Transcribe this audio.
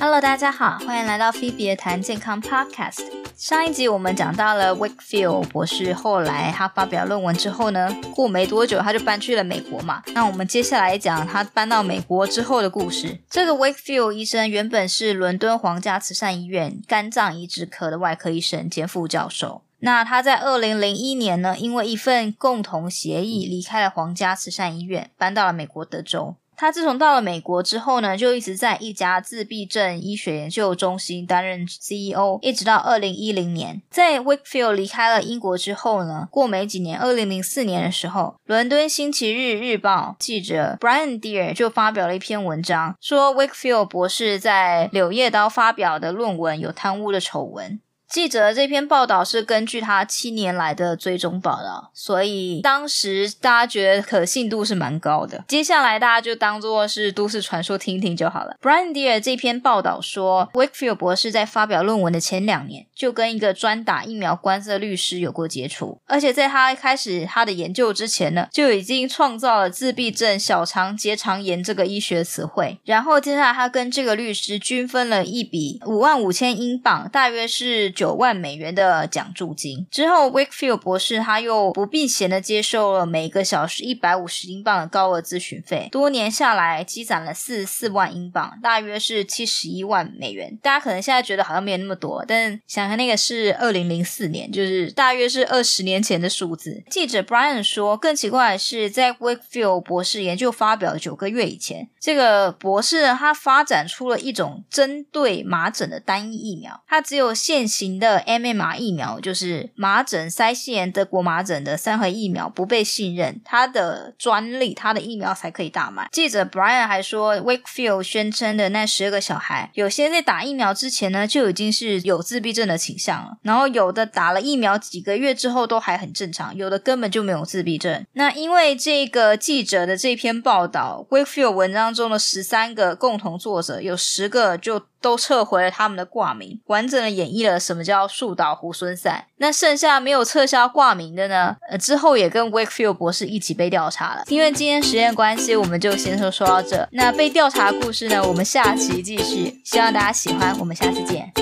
Hello，大家好，欢迎来到菲比的谈健康 Podcast。上一集我们讲到了 Wakefield 博士，后来他发表论文之后呢，过没多久他就搬去了美国嘛。那我们接下来讲他搬到美国之后的故事。这个 Wakefield 医生原本是伦敦皇家慈善医院肝脏移植科的外科医生兼副教授。那他在二零零一年呢，因为一份共同协议离开了皇家慈善医院，搬到了美国德州。他自从到了美国之后呢，就一直在一家自闭症医学研究中心担任 CEO，一直到二零一零年。在 Wakefield 离开了英国之后呢，过没几年，二零零四年的时候，伦敦星期日日报记者 Brian Deer 就发表了一篇文章，说 Wakefield 博士在《柳叶刀》发表的论文有贪污的丑闻。记者这篇报道是根据他七年来的追踪报道，所以当时大家觉得可信度是蛮高的。接下来大家就当做是都市传说听听就好了。Brian Deer 这篇报道说，Wakefield 博士在发表论文的前两年就跟一个专打疫苗官司的律师有过接触，而且在他开始他的研究之前呢，就已经创造了自闭症小肠结肠炎这个医学词汇。然后接下来他跟这个律师均分了一笔五万五千英镑，大约是。九万美元的奖助金之后，Wakefield 博士他又不避嫌的接受了每个小时一百五十英镑的高额咨询费，多年下来积攒了四十四万英镑，大约是七十一万美元。大家可能现在觉得好像没有那么多，但想想那个是二零零四年，就是大约是二十年前的数字。记者 Brian 说，更奇怪的是，在 Wakefield 博士研究发表九个月以前，这个博士，他发展出了一种针对麻疹的单一疫苗，它只有现行。的 MMR 疫苗就是麻疹、腮腺炎、德国麻疹的三合疫苗不被信任，它的专利，它的疫苗才可以大卖。记者 Brian 还说，Wakefield 宣称的那十二个小孩，有些在打疫苗之前呢就已经是有自闭症的倾向了，然后有的打了疫苗几个月之后都还很正常，有的根本就没有自闭症。那因为这个记者的这篇报道，Wakefield 文章中的十三个共同作者有十个就。都撤回了他们的挂名，完整的演绎了什么叫树倒猢狲散。那剩下没有撤销挂名的呢？呃，之后也跟 Wakefield 博士一起被调查了。因为今天实验关系，我们就先说说到这。那被调查的故事呢，我们下期继续。希望大家喜欢，我们下次见。